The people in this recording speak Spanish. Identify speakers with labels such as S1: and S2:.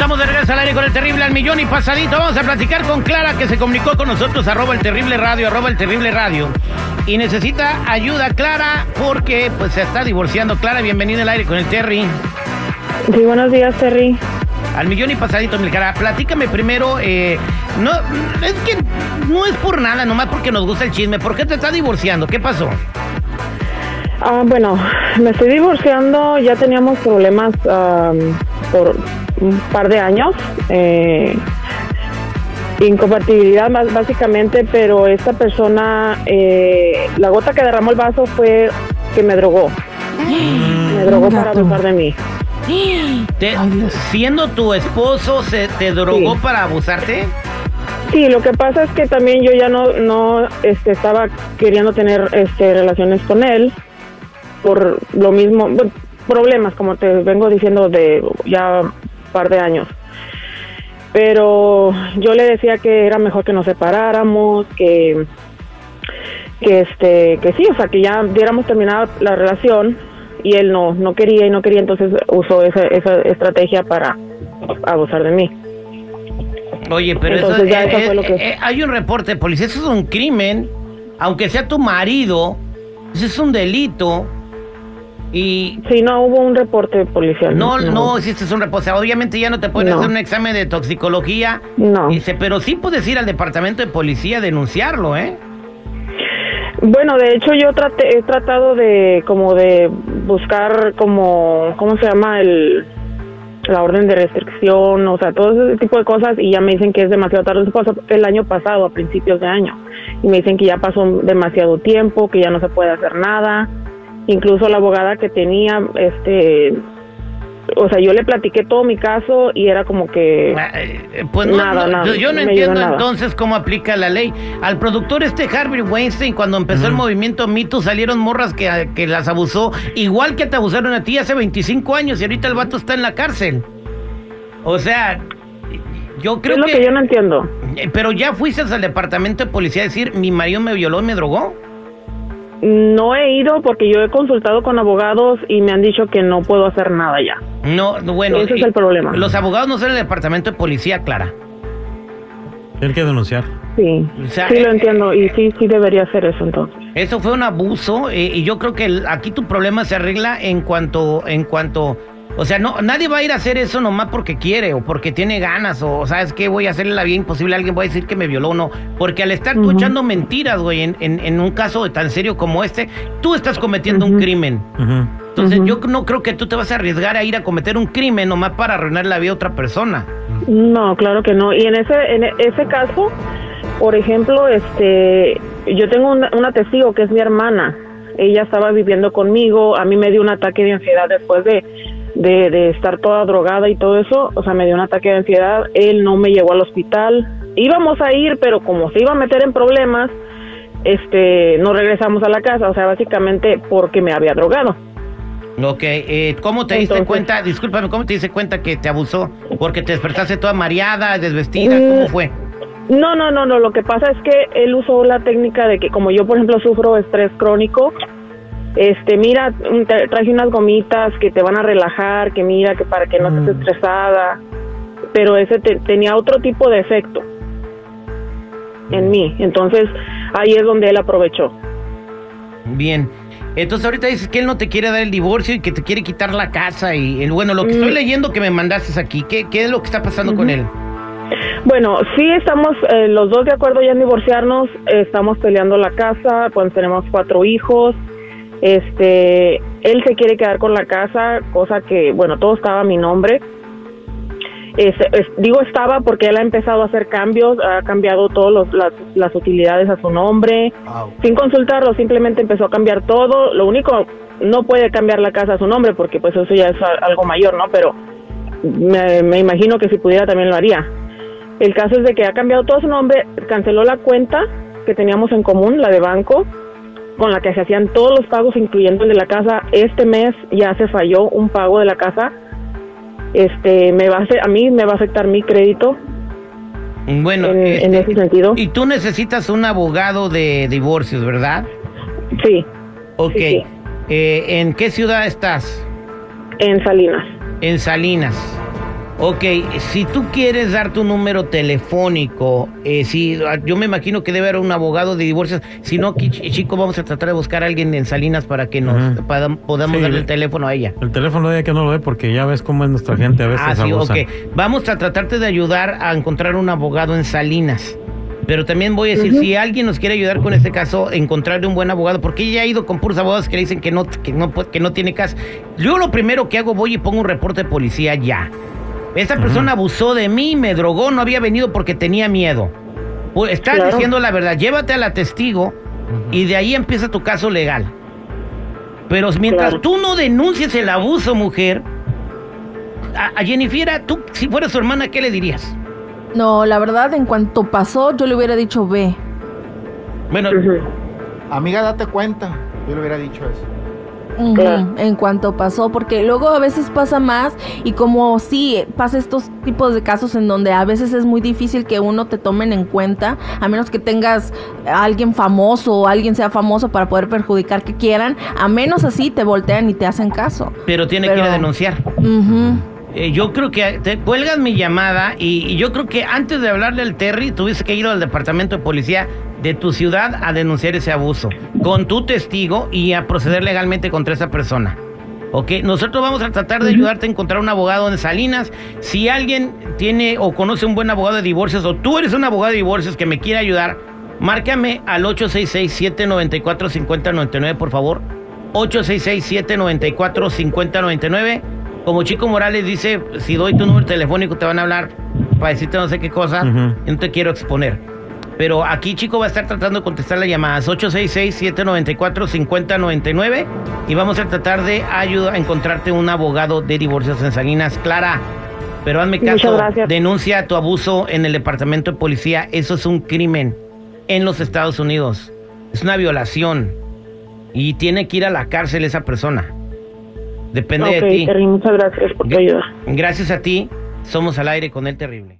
S1: Estamos de regreso al aire con el terrible al millón y pasadito. Vamos a platicar con Clara que se comunicó con nosotros, arroba el terrible radio, arroba el terrible radio. Y necesita ayuda Clara porque pues se está divorciando. Clara, bienvenida al aire con el Terry.
S2: Sí, buenos días, Terry.
S1: Al millón y pasadito, mi cara. Platícame primero, eh, no, es que no es por nada, nomás porque nos gusta el chisme. ¿Por qué te estás divorciando? ¿Qué pasó?
S2: Ah, bueno, me estoy divorciando, ya teníamos problemas am, por un par de años. Eh, incompatibilidad más básicamente, pero esta persona, eh, la gota que derramó el vaso fue que me drogó. Me drogó para abusar de mí.
S1: Te- siendo tu esposo, ¿se te drogó
S2: Sí.
S1: para abusarte?
S2: Sí, lo que pasa es que también yo ya no, no este, estaba queriendo tener este, relaciones con él por lo mismo, bueno, problemas, como te vengo diciendo, de ya un par de años. Pero yo le decía que era mejor que nos separáramos, que, que, este, que sí, o sea, que ya diéramos terminada la relación y él no, no quería y no quería, entonces usó esa, esa estrategia para abusar de mí.
S1: Oye, pero
S2: Entonces,
S1: eso,
S2: ya
S1: eh,
S2: eso fue lo que-
S1: eh, hay un reporte de policía, eso es un crimen, aunque sea tu marido, eso es un delito. Y
S2: Sí, no hubo un reporte policial.
S1: no, no, hiciste un reporte. Obviamente ya no te pueden
S2: No.
S1: hacer un examen de toxicología.
S2: No.
S1: Dice, pero sí puedes ir al departamento de policía a denunciarlo, ¿eh?
S2: Bueno, de hecho yo traté, he tratado de como de buscar como, ¿cómo se llama? El, la orden de restricción, o sea, todo ese tipo de cosas y ya me dicen que es demasiado tarde. Eso pasó el año pasado, a principios de año. Y me dicen que ya pasó demasiado tiempo, que ya no se puede hacer nada. Incluso la abogada que tenía, este, o sea, yo le platiqué todo mi caso y era como que...
S1: Eh, Pues no,
S2: Nada,
S1: no,
S2: nada,
S1: yo- yo no entiendo
S2: nada.
S1: entonces cómo aplica la ley. Al productor este Harvey Weinstein, cuando empezó el movimiento Mito, salieron morras que, que las abusó, igual que te abusaron a ti hace 25 años y ahorita el vato está en la cárcel. O sea, yo creo
S2: es lo
S1: que...
S2: que yo no entiendo.
S1: Eh, Pero ya fuiste al departamento de policía a decir, mi marido me violó y me drogó.
S2: No he ido porque yo he consultado con abogados y me han dicho que no puedo hacer nada ya.
S1: No, no, bueno.
S2: Ese es el problema.
S1: Los abogados no son el departamento de policía, Clara.
S3: Tiene que denunciar.
S2: Sí,
S1: O sea,
S2: sí lo
S1: eh,
S2: entiendo y sí, sí debería hacer eso entonces.
S1: Eso fue un abuso eh, y yo creo que el- aquí tu problema se arregla en cuanto, en cuanto, o sea, no, nadie va a ir a hacer eso nomás porque quiere o porque tiene ganas o sabes qué voy a hacerle la vida imposible a alguien, voy a decir que me violó o no, porque al estar tú
S2: Ujú.
S1: echando mentiras, güey, en, en- en un caso tan serio como este, tú estás cometiendo un crimen.
S3: Ujú.
S1: Entonces yo no creo que tú te vas a arriesgar a ir a cometer un crimen nomás para arruinar la vida a otra persona.
S2: No, claro que no. Y en ese en ese caso, por ejemplo, este, yo tengo una, una testigo que es mi hermana. Ella estaba viviendo conmigo. A mí me dio un ataque de ansiedad después de, de, de estar toda drogada y todo eso. O sea, me dio un ataque de ansiedad. Él no me llevó al hospital. Íbamos a ir, pero como se iba a meter en problemas, este, no regresamos a la casa. O sea, básicamente porque me había drogado.
S1: Ok, eh, ¿cómo te diste
S2: Entonces-
S1: cuenta? Discúlpame, ¿cómo te diste cuenta que te abusó? Porque te despertaste toda mareada, desvestida, ¿cómo
S2: Mm,
S1: fue?
S2: No, no, no, no. Lo que pasa es que él usó la técnica de que, como yo, por ejemplo, sufro estrés crónico, este, mira, mm, traje unas gomitas que te van a relajar, que mira, que para que no estés
S3: Mm.
S2: estresada. Pero ese te- tenía otro tipo de efecto en mí. Entonces, ahí es donde él aprovechó.
S1: Bien. Entonces ahorita dices que él no te quiere dar el divorcio y que te quiere quitar la casa y el bueno, lo que
S2: Mm.
S1: estoy leyendo que me mandaste aquí, ¿qué, qué es lo que está pasando con él?
S2: Bueno, sí estamos eh, los dos de acuerdo ya en divorciarnos, eh, estamos peleando la casa, pues tenemos cuatro hijos, este, él se quiere quedar con la casa, cosa que, bueno, todo estaba a mi nombre. Es- es- digo estaba porque él ha empezado a hacer cambios, ha cambiado todas las, las utilidades a su nombre, sin consultarlo, simplemente empezó a cambiar todo. Lo único, no puede cambiar la casa a su nombre porque pues eso ya es algo mayor, ¿no? Pero me, me imagino que si pudiera también lo haría. El caso es de que ha cambiado todo su nombre, canceló la cuenta que teníamos en común, la de banco, con la que se hacían todos los pagos, incluyendo el de la casa. Este mes ya se falló un pago de la casa. Este, me va a a mí me va a afectar mi crédito
S1: Bueno,
S2: en,
S1: este,
S2: en ese sentido.
S1: y tú necesitas un abogado de divorcios, ¿verdad?
S2: Sí,
S1: Ok.
S2: Sí, sí.
S1: Eh, ¿En qué ciudad estás?
S2: en Salinas.
S1: En Salinas. Ok, si tú quieres dar tu número telefónico, eh, si, yo me imagino que debe haber un abogado de divorcios. Si no, aquí, chico, vamos a tratar de buscar a alguien en Salinas para que nos para- podamos
S3: Sí,
S1: darle
S3: le-
S1: el teléfono a ella.
S3: El teléfono de ella que no lo ve porque ya ves cómo es nuestra gente a veces
S1: Ah, sí,
S3: abusan.
S1: ok. Vamos a tratarte de ayudar a encontrar un abogado en Salinas. Pero también voy a decir, si alguien nos quiere ayudar con este caso, encontrar un buen abogado, porque ella ha ido con puros abogados que le dicen que no, que no, que no tiene caso. Yo lo primero que hago, voy y pongo un reporte de policía ya. Esta persona abusó de mí, me drogó, no había venido porque tenía miedo. Pues, estás
S2: Claro.
S1: diciendo la verdad, llévate a la testigo y de ahí empieza tu caso legal. Pero mientras
S2: Claro.
S1: tú no denuncies el abuso, mujer, a, a Jennifer, tú, si fuera su hermana, ¿qué le dirías?
S4: No, la verdad, en cuanto pasó, yo le hubiera dicho ve.
S1: Bueno.
S5: Amiga, date cuenta. Yo le hubiera dicho eso.
S4: En cuanto pasó, porque luego a veces pasa más y como sí pasa estos tipos de casos en donde a veces es muy difícil que uno te tomen en cuenta, a menos que tengas a alguien famoso o alguien sea famoso para poder perjudicar que quieran, a menos así te voltean y te hacen caso.
S1: pero tiene que ir a denunciar. Eh, yo creo que te cuelgas mi llamada y, y yo creo que antes de hablarle al Terry, tuviste que ir al departamento de policía de tu ciudad a denunciar ese abuso con tu testigo y a proceder legalmente contra esa persona. Ok, nosotros vamos a tratar de ayudarte a encontrar un abogado en Salinas. Si alguien tiene o conoce un buen abogado de divorcios o tú eres un abogado de divorcios que me quiere ayudar, márcame al 866-794-5099, por favor. 866-794-5099. Como Chico Morales dice, si doy tu número telefónico te van a hablar para decirte no sé qué cosa.
S3: Ujú.
S1: y no te quiero exponer. Pero aquí Chico va a estar tratando de contestar las llamadas 866-794-5099 y vamos a tratar de ayudar a encontrarte un abogado de divorcios en Salinas. Clara, pero hazme caso, denuncia tu abuso en el departamento de policía. Eso es un crimen en los Estados Unidos. Es una violación y tiene que ir a la cárcel esa persona. Depende de ti.
S2: Terry, muchas gracias por tu ayuda.
S1: Gracias a ti, somos al aire con el terrible.